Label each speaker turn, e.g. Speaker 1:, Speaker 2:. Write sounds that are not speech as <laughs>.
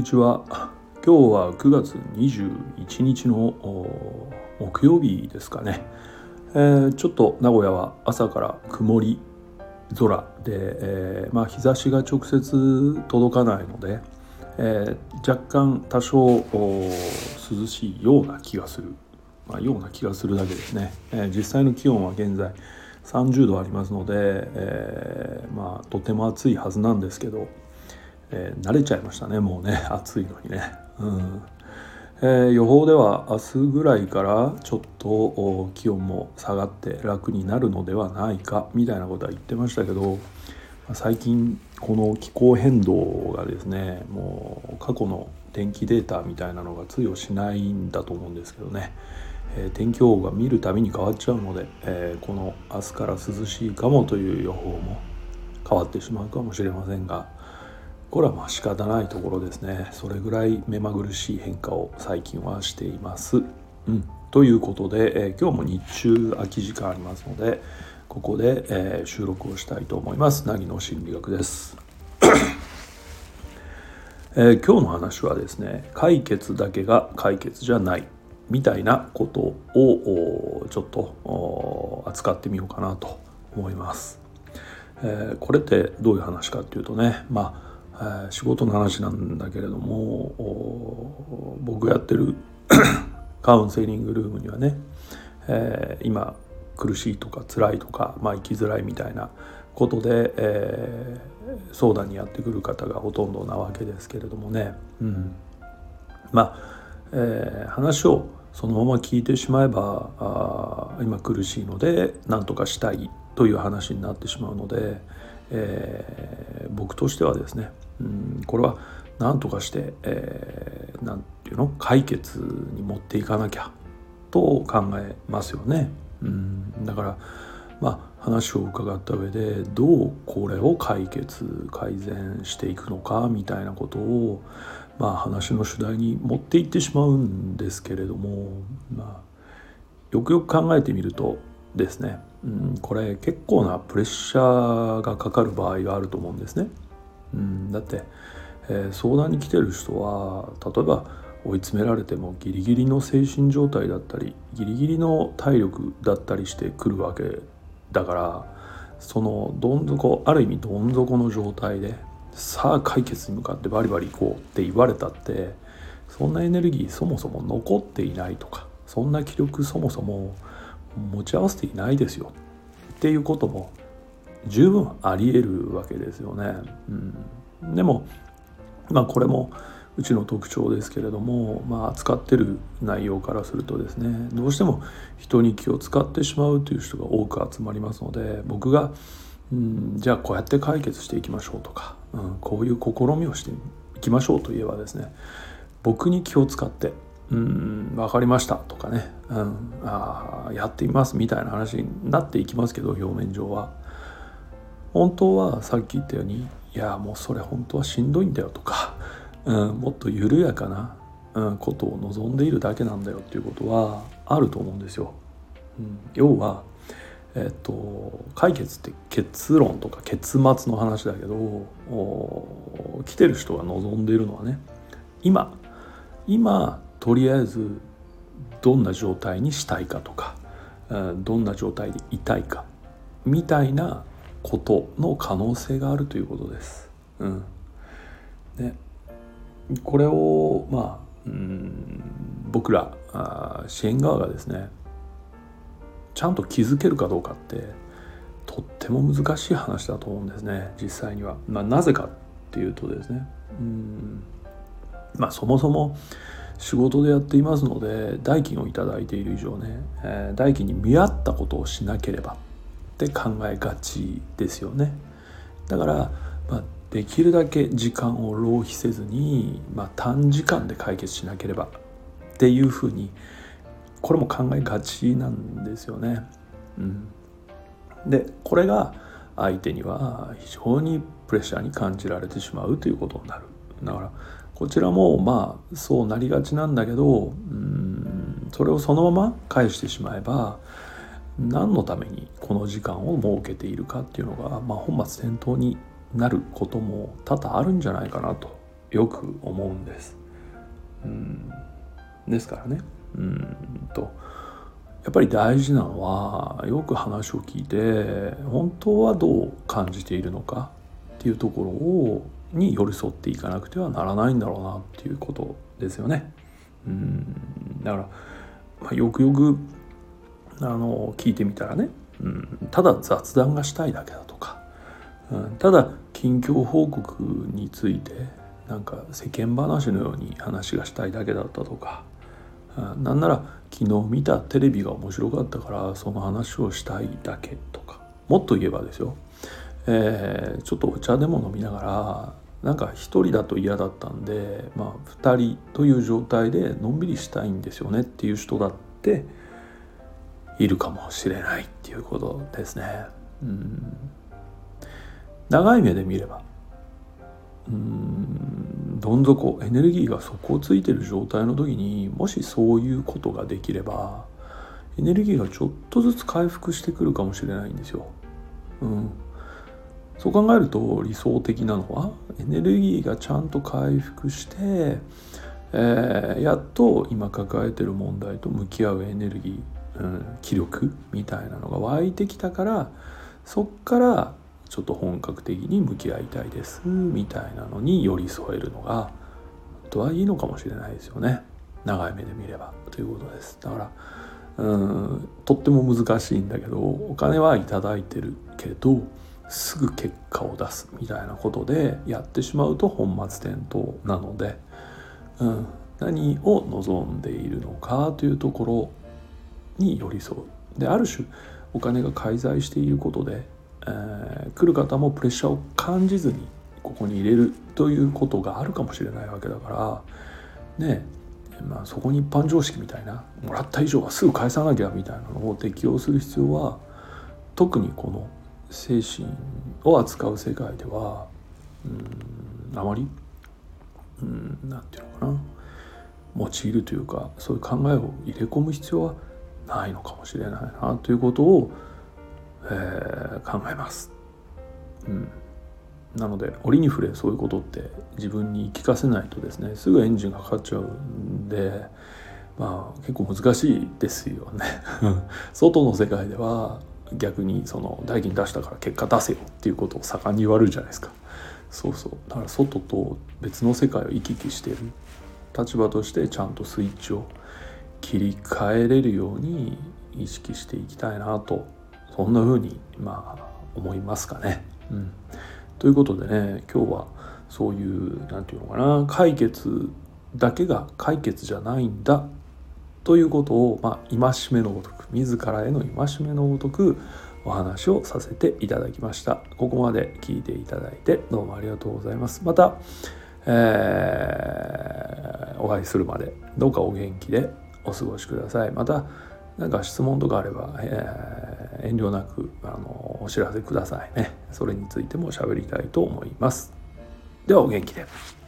Speaker 1: にちは。今日は9月21日の木曜日ですかね、えー、ちょっと名古屋は朝から曇り空で、えー、まあ、日差しが直接届かないので、えー、若干多少涼しいような気がする、まあ、ような気がするだけですね、え実際の気温は現在30度ありますので、えまあ、とても暑いはずなんですけどえー、慣れちゃいましたねもうね <laughs> 暑いのにね、うん。えー、予報では明日ぐらいからちょっと気温も下がって楽になるのではないかみたいなことは言ってましたけど最近この気候変動がですねもう過去の天気データみたいなのが通用しないんだと思うんですけどね、えー、天気予報が見るたびに変わっちゃうので、えー、この明日から涼しいかもという予報も変わってしまうかもしれませんがこれはまあ仕方ないところですね。それぐらい目まぐるしい変化を最近はしています。うん、ということで、えー、今日も日中空き時間ありますのでここで、えー、収録をしたいと思います。凪の心理学です、<coughs> えー、今日の話はですね解決だけが解決じゃない。みたいなことをちょっと扱ってみようかなと思います、えこれってどういう話かっていうとねまあ仕事の話なんだけれども僕やってる <coughs> カウンセリングルームにはね、えー、今苦しいとか辛いとか、まあ、生きづらいみたいなことで、えー、相談にやってくる方がほとんどなわけですけれどもね、うん、まあ、えー、話をそのまま聞いてしまえばあ今苦しいので何とかしたいという話になってしまうので、えー、僕としてはですねうんこれは何とかして、えー、ていうの解決に持っていかなきゃと考えますよね。うんだからまあ話を伺った上でどうこれを解決改善していくのかみたいなことをまあ話の主題に持っていってしまうんですけれどもまあよくよく考えてみるとですね、うん、これ結構なプレッシャーがかかる場合があると思うんですね。うん、だって、えー、相談に来てる人は例えば追い詰められてもギリギリの精神状態だったりギリギリの体力だったりしてくるわけだからそのどん底ある意味どん底の状態でさあ解決に向かってバリバリ行こうって言われたってそんなエネルギーそもそも残っていないとかそんな気力そもそも持ち合わせていないですよっていうことも十分ありえるわけですよね。うん、でもまあこれもうちの特徴ですけれども、まあ、扱ってる内容からするとですねどうしても人に気を使ってしまうという人が多く集まりますので僕が、うん、じゃあこうやって解決していきましょうとか、うん、こういう試みをしていきましょうといえばですね僕に気を使って「うん分かりました」とかね「うん、あやってみます」みたいな話になっていきますけど表面上は。本当はさっき言ったようにいやもうそれ本当はしんどいんだよとか、うん、もっと緩やかな、うん、ことを望んでいるだけなんだよっていうことはあると思うんですよ。うん、要はえっと、解決って結論とか結末の話だけど来てる人が望んでいるのはね今今とりあえずどんな状態にしたいかとかどんな状態でいたいかみたいなことの可能性があるということです。うん、でこれをまあ、うん、僕らあ支援側がですねちゃんと気づけるかどうかってとっても難しい話だと思うんですね実際には。まあ、なぜかっていうとですねうんまあそもそも仕事でやっていますので代金を頂いている以上ね、えー、代金に見合ったことをしなければって考えがちですよね。だから、まあ、できるだけ時間を浪費せずに、まあ、短時間で解決しなければっていうふうにこれも考えがちなんですよね。うん、でこれが相手には非常にプレッシャーに感じられてしまうということになる。だからこちらもまあそうなりがちなんだけどうんそれをそのまま返してしまえば何のためにこの時間を設けているかっていうのが、まあ、本末転倒になることも多々あるんじゃないかなとよく思うんです。うんですからねうんとやっぱり大事なのはよく話を聞いて本当はどう感じているのかっていうところをに寄り添っていかなくてはならないんだろうなっていうことですよね。うん。だから、まあ、よくよくあの聞いてみたらね、うん、ただ雑談がしたいだけだとか、うん、ただ近況報告についてなんか世間話のように話がしたいだけだったとか、うん、なんなら昨日見たテレビが面白かったからその話をしたいだけとかもっと言えばですよ、えー、ちょっとお茶でも飲みながらなんか一人だと嫌だったんで、まあ、2人という状態でのんびりしたいんですよねっていう人だっているかもしれないっていうことですね。うん長い目で見ればうんどん底エネルギーが底をついてる状態の時にもしそういうことができればエネルギーがちょっとずつ回復してくるかもしれないんですよ。うん、そう考えると理想的なのはエネルギーがちゃんと回復して、えー、やっと今抱えてる問題と向き合うエネルギー、うん、気力みたいなのが湧いてきたからそっからちょっと本格的に向き合いたいですみたいなのに寄り添えるのがとはいいのかもしれないですよね。長い目で見れば。ということです。だからうんとっても難しいんだけどお金はいただいてるけどすぐ結果を出すみたいなことでやってしまうと本末転倒なので、うん、何を望んでいるのかというところに寄り添う。である種お金が介在していることで、えー、来る方もプレッシャーを感じずにここに入れるということがあるかもしれないわけだからねまあ、そこに一般常識みたいなもらった以上はすぐ返さなきゃみたいなのを適用する必要は特にこの精神を扱う世界ではうんあまりうんなんていうのかな。用いるというかそういう考えを入れ込む必要はないのかもしれないなということを、えー、考えます。うん、なので折に触れそういうことって自分に言い聞かせないとですねすぐエンジンがかかっちゃうんでまあ結構難しいですよね。外の世界では逆にその代金出したから結果出せよっていうことを盛んに言われるじゃないですか。そうそう。だから外と別の世界を行き来してる立場としてちゃんとスイッチを切り替えれるように意識していきたいなとそんな風にまあ思いますかね。うん、ということでね今日はそういう何て言うのかな解決だけが解決じゃないんだということを、まあ、戒めのごと。く自らへの戒めのごとくお話をさせていただきました。ここまで聞いていただいてどうもありがとうございます。また、えー、お会いするまでどうかお元気でお過ごしください。また何か質問とかあれば、えー、遠慮なくあのお知らせくださいね。それについても喋りたいと思います。ではお元気で。